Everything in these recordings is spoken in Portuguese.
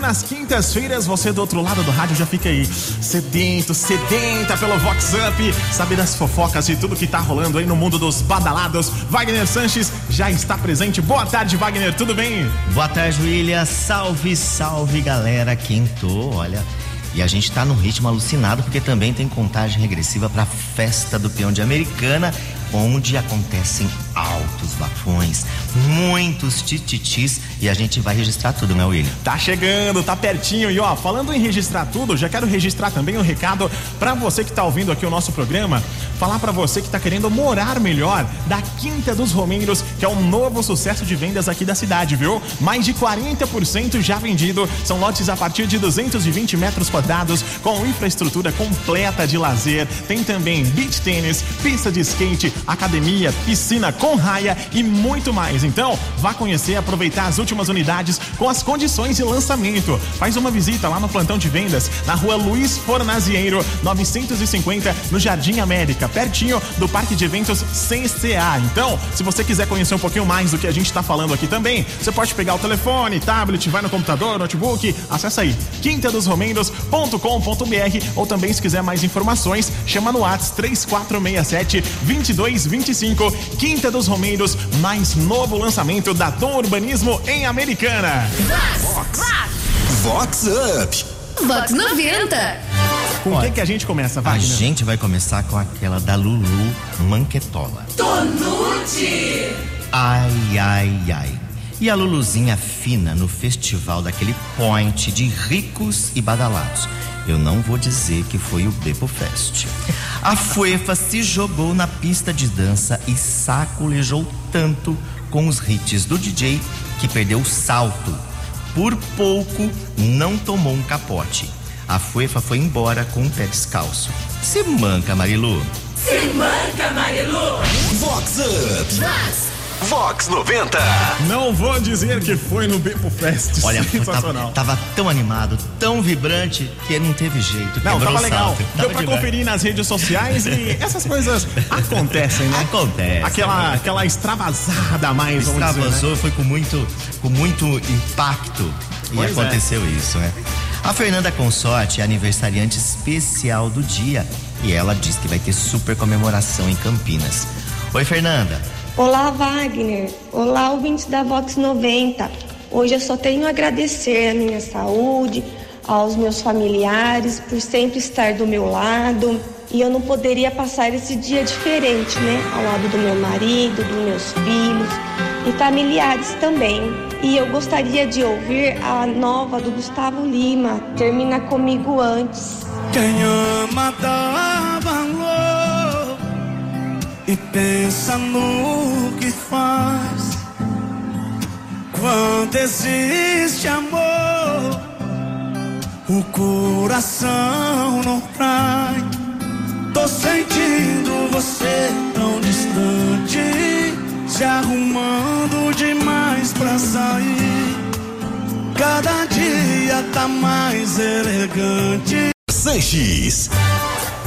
nas quintas-feiras você do outro lado do rádio já fica aí sedento, sedenta pelo Vox Up, sabe das fofocas e tudo que tá rolando aí no mundo dos badalados. Wagner Sanches já está presente. Boa tarde, Wagner, tudo bem? Boa tarde, William. Salve, salve, galera. Quinto, olha. E a gente tá num ritmo alucinado porque também tem contagem regressiva para a festa do peão de Americana onde acontecem bafões, muitos tititis e a gente vai registrar tudo, né, William? Tá chegando, tá pertinho e ó, falando em registrar tudo, já quero registrar também um recado para você que tá ouvindo aqui o nosso programa, falar para você que tá querendo morar melhor da Quinta dos Romeiros, que é um novo sucesso de vendas aqui da cidade, viu? Mais de 40% já vendido, são lotes a partir de 220 metros quadrados com infraestrutura completa de lazer, tem também beach tênis, pista de skate, academia, piscina com raia e muito mais. Então, vá conhecer, aproveitar as últimas unidades com as condições de lançamento. Faz uma visita lá no plantão de vendas, na rua Luiz Fornazieiro, 950, no Jardim América, pertinho do Parque de Eventos CCA. Então, se você quiser conhecer um pouquinho mais do que a gente está falando aqui também, você pode pegar o telefone, tablet, vai no computador, notebook, acessa aí quintadosromeiros.com.br ou também se quiser mais informações, chama no WhatsApp 3467 22 2025, Quinta dos Romeiros, mais novo lançamento da Dom Urbanismo em Americana. Vox, Vox Up. Vox 90. Com o que, que a gente começa, Wagner? A gente vai começar com aquela da Lulu Manquetola. Tonute! Ai, ai, ai. E a Luluzinha fina no festival daquele point de ricos e badalados. Eu não vou dizer que foi o Bepo Fest. A Fuefa se jogou na pista de dança e sacolejou tanto com os hits do DJ que perdeu o salto. Por pouco não tomou um capote. A Fuefa foi embora com o pé descalço. Se manca, Marilu. Se manca, Marilu. Vox Up. Vox. Vox 90. Não vou dizer que foi no Bepo Fest. Olha, sensacional. tava, tava tão animado, tão vibrante, que não teve jeito. Não, tava legal. salto. Deu Tava pra demais. conferir nas redes sociais e essas coisas acontecem, né? Acontece. Aquela, aquela extravasada a mais, vamos dizer, né? Extravasou, foi com muito, com muito impacto. E Pois é. aconteceu isso, né? A Fernanda Consorte é aniversariante especial do dia e ela diz que vai ter super comemoração em Campinas. Oi, Fernanda. Olá, Wagner. Olá, ouvintes da Vox 90. Hoje eu só tenho a agradecer a minha saúde, aos meus familiares por sempre estar do meu lado. E eu não poderia passar esse dia diferente, né? Ao lado do meu marido, dos meus filhos e familiares também. E eu gostaria de ouvir a nova do Gustavo Lima. Termina comigo antes. Quem ama dá valor e pensa no Quando existe amor, o coração não trai. Tô sentindo você tão distante, se arrumando demais pra sair. Cada dia tá mais elegante. Sanches.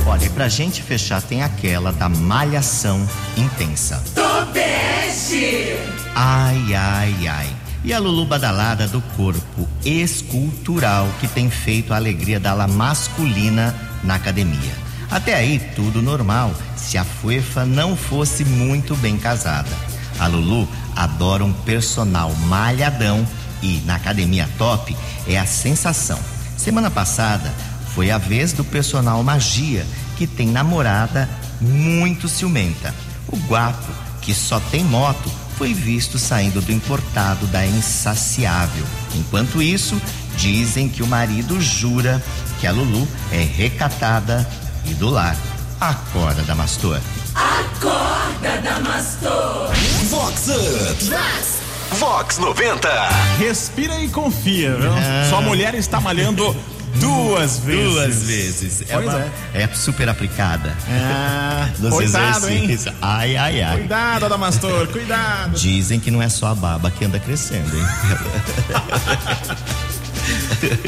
Olha, e pra gente fechar tem aquela da malhação intensa. Topeste! Ai, ai, ai. E a Lulu Badalada do corpo escultural que tem feito a alegria da ala masculina na academia. Até aí, tudo normal, se a Fuefa não fosse muito bem casada. A Lulu adora um personal malhadão e na academia top é a sensação. Semana passada foi a vez do personal magia que tem namorada muito ciumenta. O guapo, que só tem moto, foi visto saindo do importado da Insaciável. Enquanto isso, dizem que o marido jura que a Lulu é recatada e do lar. Acorda, Damastor. Acorda, Damastor! Vox Up. Vox! Vox 90. Respira e confia, viu? Sua mulher está malhando duas vezes. Duas vezes. É, Pois uma- é. é super aplicada. Ah, cuidado, hein? exercícios. Ai, ai, ai. Cuidado, Adamastor, cuidado. Dizem que não é só a baba que anda crescendo, hein?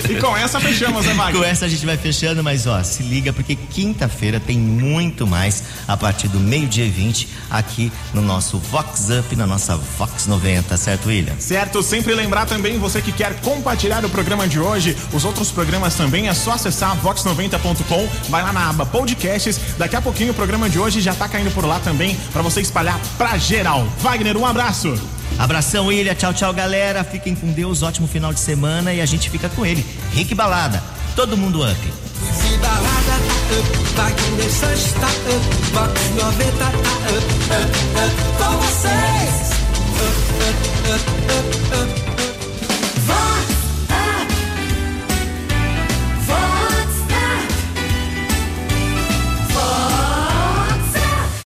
E com essa fechamos, né, Wagner? Com essa a gente vai fechando, mas ó, se liga porque quinta-feira tem muito mais a partir do meio-dia e 20 aqui no nosso Vox Up, na nossa Vox 90, certo, William? Certo, sempre lembrar também, você que quer compartilhar o programa de hoje, os outros programas também, é só acessar vox90.com, vai lá na aba podcasts, daqui a pouquinho o programa de hoje já tá caindo por lá também, para você espalhar pra geral. Wagner, um abraço! Abração, Ilha. Tchau, tchau, galera. Fiquem com Deus. Ótimo final de semana. E a gente fica com ele. Rick Balada. Todo mundo up.